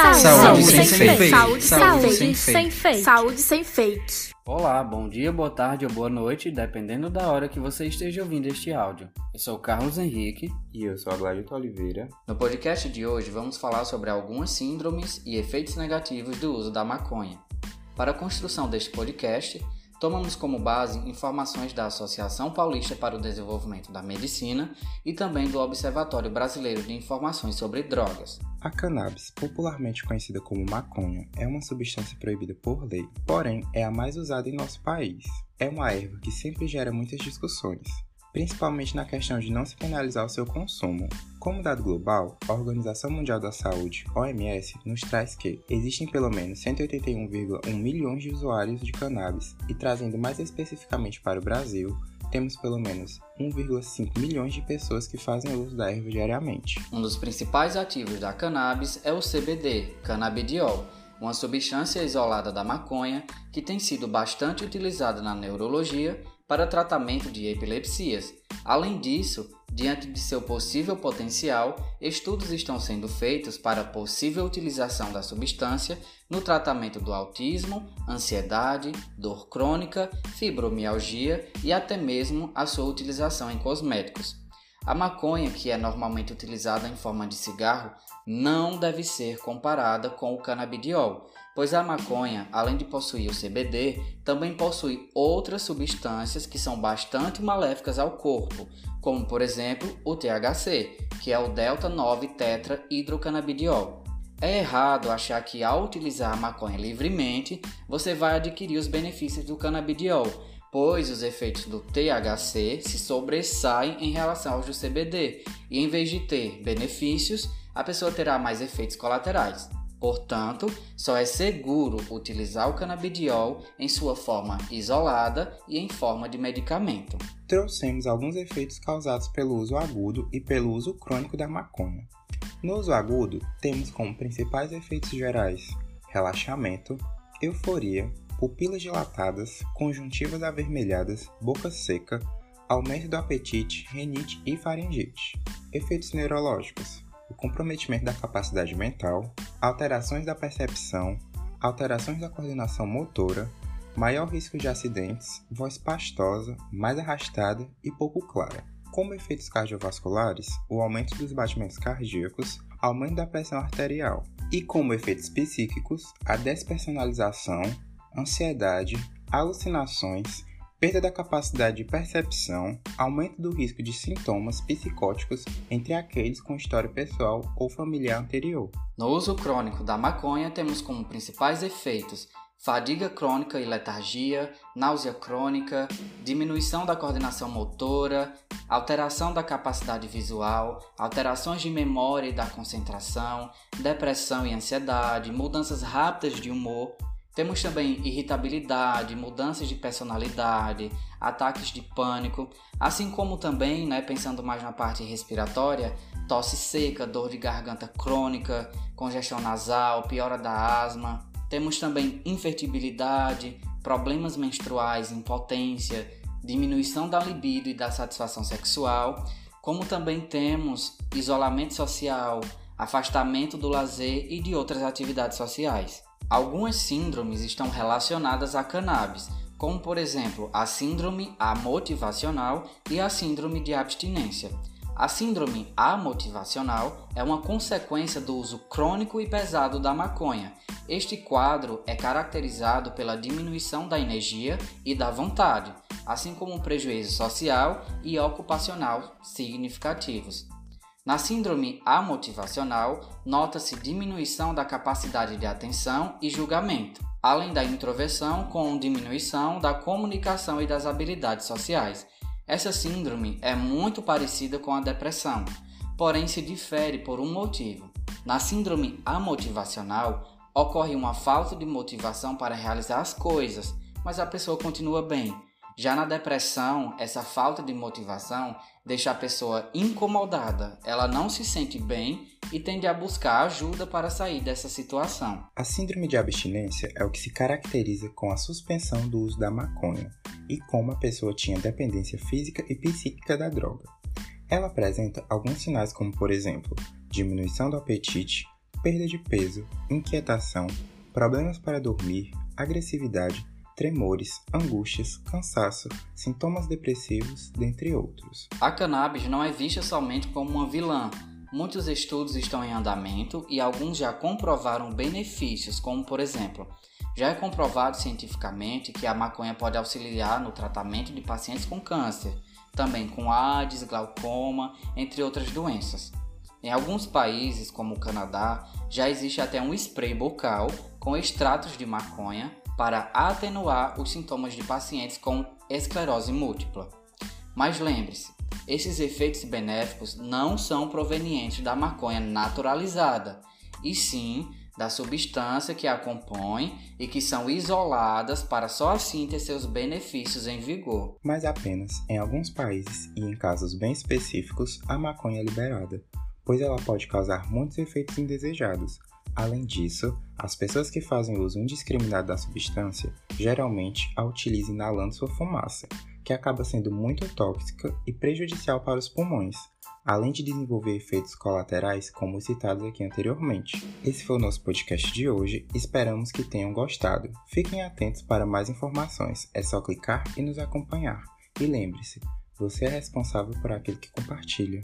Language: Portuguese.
Saúde, Saúde sem, sem fake. fake. Saúde, Saúde sem, sem fake. fake. Saúde sem fake. Olá, bom dia, boa tarde ou boa noite, dependendo da hora que você esteja ouvindo este áudio. Eu sou o Carlos Henrique. E eu sou a Gladito Oliveira. No podcast de hoje vamos falar sobre algumas síndromes e efeitos negativos do uso da maconha. Para a construção deste podcast, tomamos como base informações da Associação Paulista para o Desenvolvimento da Medicina e também do Observatório Brasileiro de Informações sobre Drogas. A cannabis, popularmente conhecida como maconha, é uma substância proibida por lei, porém é a mais usada em nosso país. É uma erva que sempre gera muitas discussões, principalmente na questão de não se penalizar o seu consumo. Como dado global, a Organização Mundial da Saúde, OMS, nos traz que existem pelo menos 181,1 milhões de usuários de cannabis e trazendo mais especificamente para o Brasil, temos pelo menos 1,5 milhões de pessoas que fazem uso da erva diariamente. Um dos principais ativos da cannabis é o CBD, canabidiol, uma substância isolada da maconha que tem sido bastante utilizada na neurologia para tratamento de epilepsias. Além disso, diante de seu possível potencial, estudos estão sendo feitos para possível utilização da substância no tratamento do autismo, ansiedade, dor crônica, fibromialgia e até mesmo a sua utilização em cosméticos. A maconha, que é normalmente utilizada em forma de cigarro, não deve ser comparada com o canabidiol, pois a maconha, além de possuir o CBD, também possui outras substâncias que são bastante maléficas ao corpo, como por exemplo o THC, que é o delta 9 tetra hidrocanabidiol. É errado achar que ao utilizar a maconha livremente, você vai adquirir os benefícios do canabidiol, pois os efeitos do THC se sobressaem em relação aos do CBD, e em vez de ter benefícios, a pessoa terá mais efeitos colaterais. Portanto, só é seguro utilizar o canabidiol em sua forma isolada e em forma de medicamento. Trouxemos alguns efeitos causados pelo uso agudo e pelo uso crônico da maconha. No uso agudo, temos como principais efeitos gerais relaxamento, euforia, pupilas dilatadas, conjuntivas avermelhadas, boca seca, aumento do apetite, renite e faringite. Efeitos neurológicos: o comprometimento da capacidade mental, alterações da percepção, alterações da coordenação motora, maior risco de acidentes, voz pastosa, mais arrastada e pouco clara. Como efeitos cardiovasculares, o aumento dos batimentos cardíacos, aumento da pressão arterial. E como efeitos psíquicos, a despersonalização, ansiedade, alucinações, perda da capacidade de percepção, aumento do risco de sintomas psicóticos entre aqueles com história pessoal ou familiar anterior. No uso crônico da maconha, temos como principais efeitos fadiga crônica e letargia, náusea crônica, diminuição da coordenação motora, alteração da capacidade visual, alterações de memória e da concentração, depressão e ansiedade, mudanças rápidas de humor. Temos também irritabilidade, mudanças de personalidade, ataques de pânico, assim como também, né, pensando mais na parte respiratória, tosse seca, dor de garganta crônica, congestão nasal, piora da asma. Temos também infertilidade, problemas menstruais, impotência, diminuição da libido e da satisfação sexual, como também temos isolamento social, afastamento do lazer e de outras atividades sociais. Algumas síndromes estão relacionadas à cannabis, como por exemplo a síndrome amotivacional e a síndrome de abstinência. A síndrome amotivacional é uma consequência do uso crônico e pesado da maconha. Este quadro é caracterizado pela diminuição da energia e da vontade, assim como um prejuízo social e ocupacional significativos. Na síndrome amotivacional, nota-se diminuição da capacidade de atenção e julgamento, além da introversão com diminuição da comunicação e das habilidades sociais. Essa síndrome é muito parecida com a depressão, porém se difere por um motivo. Na síndrome amotivacional, ocorre uma falta de motivação para realizar as coisas, mas a pessoa continua bem. Já na depressão, essa falta de motivação deixa a pessoa incomodada, ela não se sente bem e tende a buscar ajuda para sair dessa situação. A síndrome de abstinência é o que se caracteriza com a suspensão do uso da maconha e como a pessoa tinha dependência física e psíquica da droga. Ela apresenta alguns sinais como, por exemplo, diminuição do apetite, perda de peso, inquietação, problemas para dormir, agressividade, tremores, angústias, cansaço, sintomas depressivos, dentre outros. A cannabis não é vista somente como uma vilã. Muitos estudos estão em andamento e alguns já comprovaram benefícios, como por exemplo, já é comprovado cientificamente que a maconha pode auxiliar no tratamento de pacientes com câncer, também com AIDS, glaucoma, entre outras doenças. Em alguns países, como o Canadá, já existe até um spray bucal com extratos de maconha para atenuar os sintomas de pacientes com esclerose múltipla. Mas lembre-se, esses efeitos benéficos não são provenientes da maconha naturalizada, e sim da substância que a compõe e que são isoladas para só assim ter seus benefícios em vigor. Mas apenas em alguns países e em casos bem específicos a maconha é liberada, pois ela pode causar muitos efeitos indesejados, Além disso, as pessoas que fazem uso indiscriminado da substância geralmente a utilizam inalando sua fumaça, que acaba sendo muito tóxica e prejudicial para os pulmões, além de desenvolver efeitos colaterais como citados aqui anteriormente. Esse foi o nosso podcast de hoje, esperamos que tenham gostado. Fiquem atentos para mais informações, é só clicar e nos acompanhar. E lembre-se, você é responsável por aquilo que compartilha.